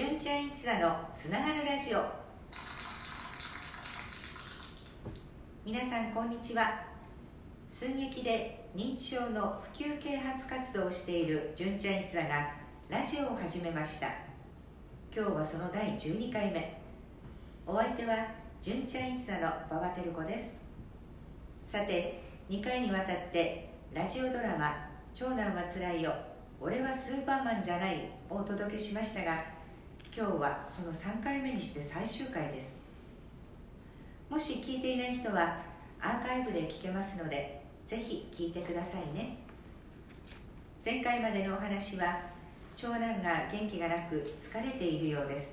純ちゃん一座のつながるラジオ。皆さんこんにちは。寸劇で認知症の普及啓発活動をしている純ちゃん一座がラジオを始めました。今日はその第12回目。お相手は純ちゃん一座の馬場照子です。さて2回にわたってラジオドラマ「長男はつらいよ俺はスーパーマンじゃない」をお届けしましたが今日はその3回目にして最終回です。もし聞いていない人はアーカイブで聞けますのでぜひ聞いてくださいね。前回までのお話は長男が元気がなく疲れているようです。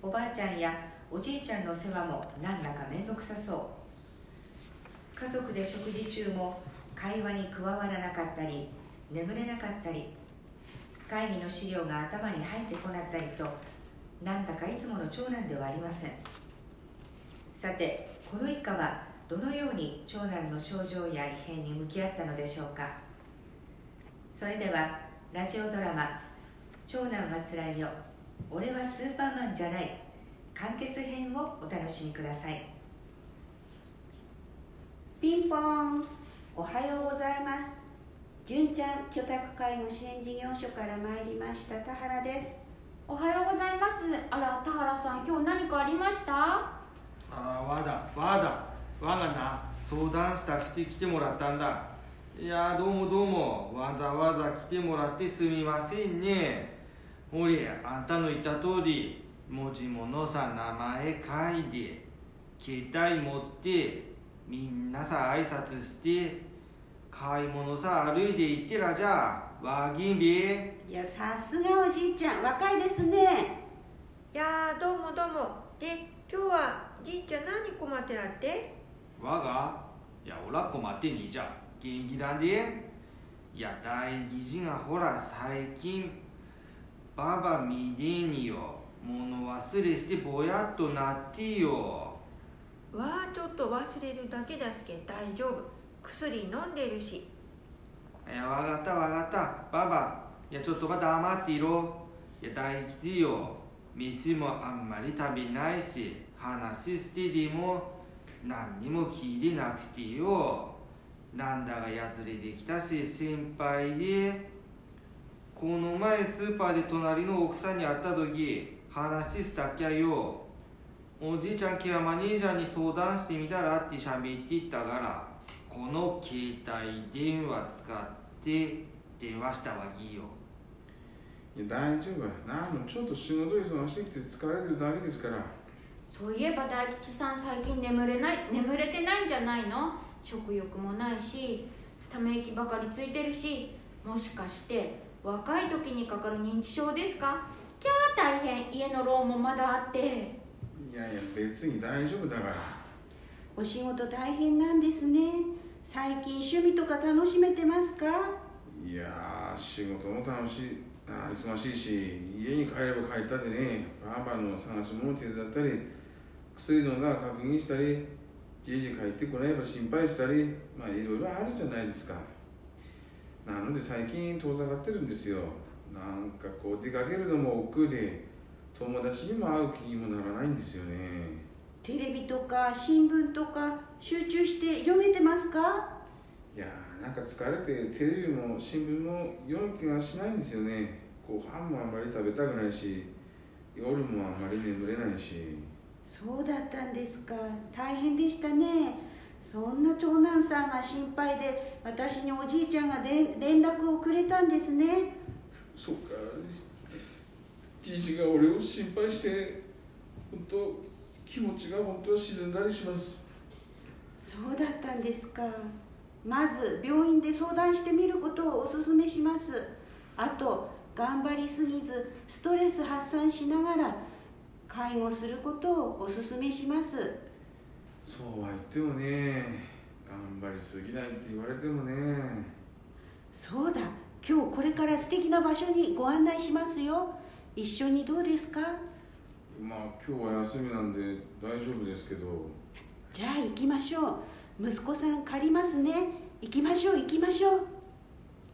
おばあちゃんやおじいちゃんの世話も何だか面倒くさそう。家族で食事中も会話に加わらなかったり眠れなかったり会議の資料が頭に入ってこなったりとなんだかいつもの長男ではありません。さてこの一家はどのように長男の症状や異変に向き合ったのでしょうか。それではラジオドラマ「長男はつらいよ俺はスーパーマンじゃない」完結編をお楽しみください。ピンポーン。おはよう。純ちゃん居宅介護支援事業所から参りました田原です。おはようございます。あら田原さん今日何かありました？ああわだわだわがな相談したくて来てもらったんだ。いやどうもどうも。わざわざ来てもらってすみませんね。ほれあんたの言った通り文字物さ名前書いて携帯持ってみんなさ挨拶して買い物さ歩いて行ってらじゃわぎんべいやさすがおじいちゃん若いですね。いやーどうもどうも。で今日はじいちゃん何困ってなって？わが？いやおら困ってにじゃ元気だで。いや大義事がほら最近ババ見でによ。物忘れしてぼやっとなってよ。わあちょっと忘れるだけだすけ大丈夫薬飲んでるし。いやわかったわかった。ババ。いやちょっとまた黙っていろ。いや大吉よ。飯もあんまり食べないし。話してでも。何にも聞いてなくてよ。なんだがやつれてきたし心配で。この前スーパーで隣の奥さんに会った時話したっきゃよ。おじいちゃんケアマネージャーに相談してみたらって喋って言ったから。この携帯電話使って電話したわけよいや大丈夫な。んもちょっと仕事忙しくて疲れてるだけですから。そういえば大吉さん最近眠れない眠れてないんじゃないの？食欲もないしため息ばかりついてるしもしかして若い時にかかる認知症ですか？キャー大変。家のローンもまだあって。いやいや別に大丈夫だから。お仕事大変なんですね最近趣味とか楽しめてますか？いや仕事も楽しい。忙しいし家に帰れば帰ったでねばあばの探し物手伝ったり薬のが確認したりじいじ帰ってこないば心配したりまあいろいろあるじゃないですか。なので最近遠ざかってるんですよ。なんかこう出かけるのも億劫で友達にも会う気にもならないんですよね。テレビとか新聞とか集中して読めてますか？いやーなんか疲れてテレビも新聞も読む気がしないんですよね。ご飯もあんまり食べたくないし夜もあんまり眠れないし。そうだったんですか。大変でしたね。そんな長男さんが心配で私におじいちゃんが連連絡をくれたんですね。そうか。じいじが俺を心配して本当気持ちが本当は沈んだりします。そうだったんですか。まず病院で相談してみることをお勧めします。あと頑張りすぎずストレス発散しながら介護することをお勧めします。そうは言ってもね頑張りすぎないって言われてもね。そうだ。今日これから素敵な場所にご案内しますよ。一緒にどうですか？まあ今日は休みなんで大丈夫ですけど。じゃあ行きましょう。息子さん借りますね。行きましょう行きましょう。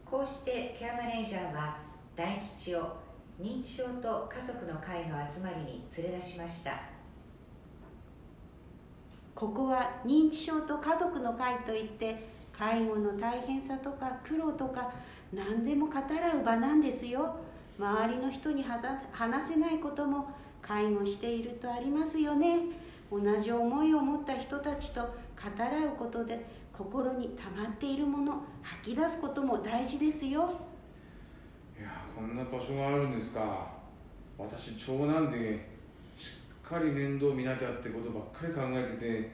こうしてケアマネージャーは大吉を認知症と家族の会の集まりに連れ出しました。ここは認知症と家族の会といって介護の大変さとか苦労とか何でも語らう場なんですよ。周りの人に話せないことも介護しているとありますよね。同じ思いを持った人たちと語らうことで心に溜まっているもの吐き出すことも大事ですよ。いやこんな場所があるんですか。私長男でしっかり面倒見なきゃってことばっかり考えて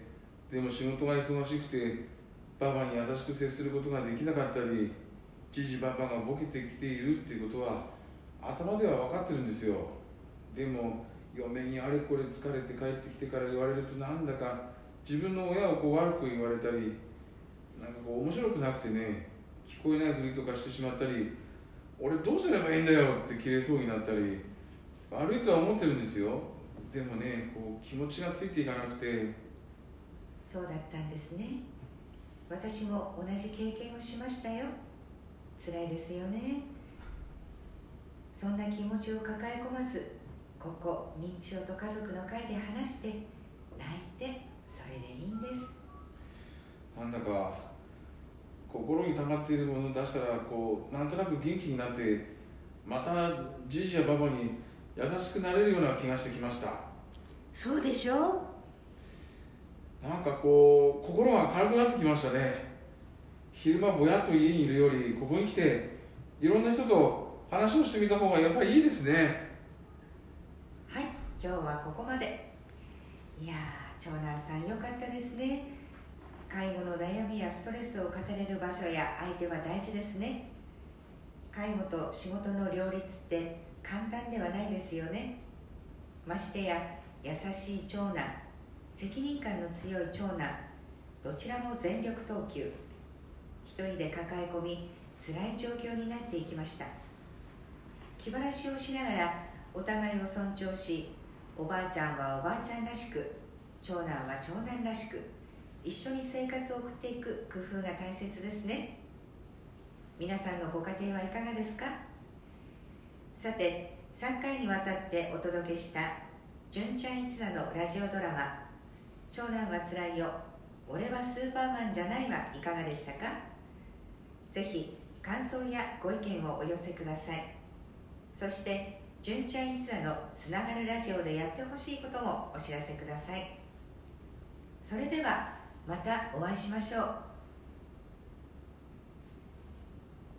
てでも仕事が忙しくてばばに優しく接することができなかったりじじばばがボケてきているっていうことは頭では分かってるんですよ。でも嫁にあれこれ疲れて帰ってきてから言われるとなんだか自分の親をこう悪く言われたりなんかこう面白くなくてね聞こえないふりとかしてしまったり俺どうすればいいんだよって切れそうになったり悪いとは思ってるんですよ。でもねこう気持ちがついていかなくて。そうだったんですね。私も同じ経験をしましたよ。辛いですよね。そんな気持ちを抱え込まずここ認知症と家族の会で話して泣いてそれでいいんです。なんだか心に溜まっているものを出したらこうなんとなく元気になってまたじじやばばに優しくなれるような気がしてきました。そうでしょ？なんかこう心が軽くなってきましたね。昼間ぼやっと家にいるよりここに来ていろんな人と話をしてみた方がやっぱりいいですね。はい今日はここまで。いやー長男さんよかったですね。介護の悩みやストレスを語れる場所や相手は大事ですね。介護と仕事の両立って簡単ではないですよね。ましてや優しい長男責任感の強い長男どちらも全力投球。一人で抱え込み辛い状況になっていきました。気晴らしをしながらお互いを尊重しおばあちゃんはおばあちゃんらしく長男は長男らしく一緒に生活を送っていく工夫が大切ですね。皆さんのご家庭はいかがですか？さて3回にわたってお届けした純ちゃん一座のラジオドラマ「長男はつらいよ俺はスーパーマンじゃない」はいかがでしたか？ぜひ感想やご意見をお寄せください。そして純ちゃん一座のつながるラジオでやってほしいこともお知らせください。それではまたお会いしましょう。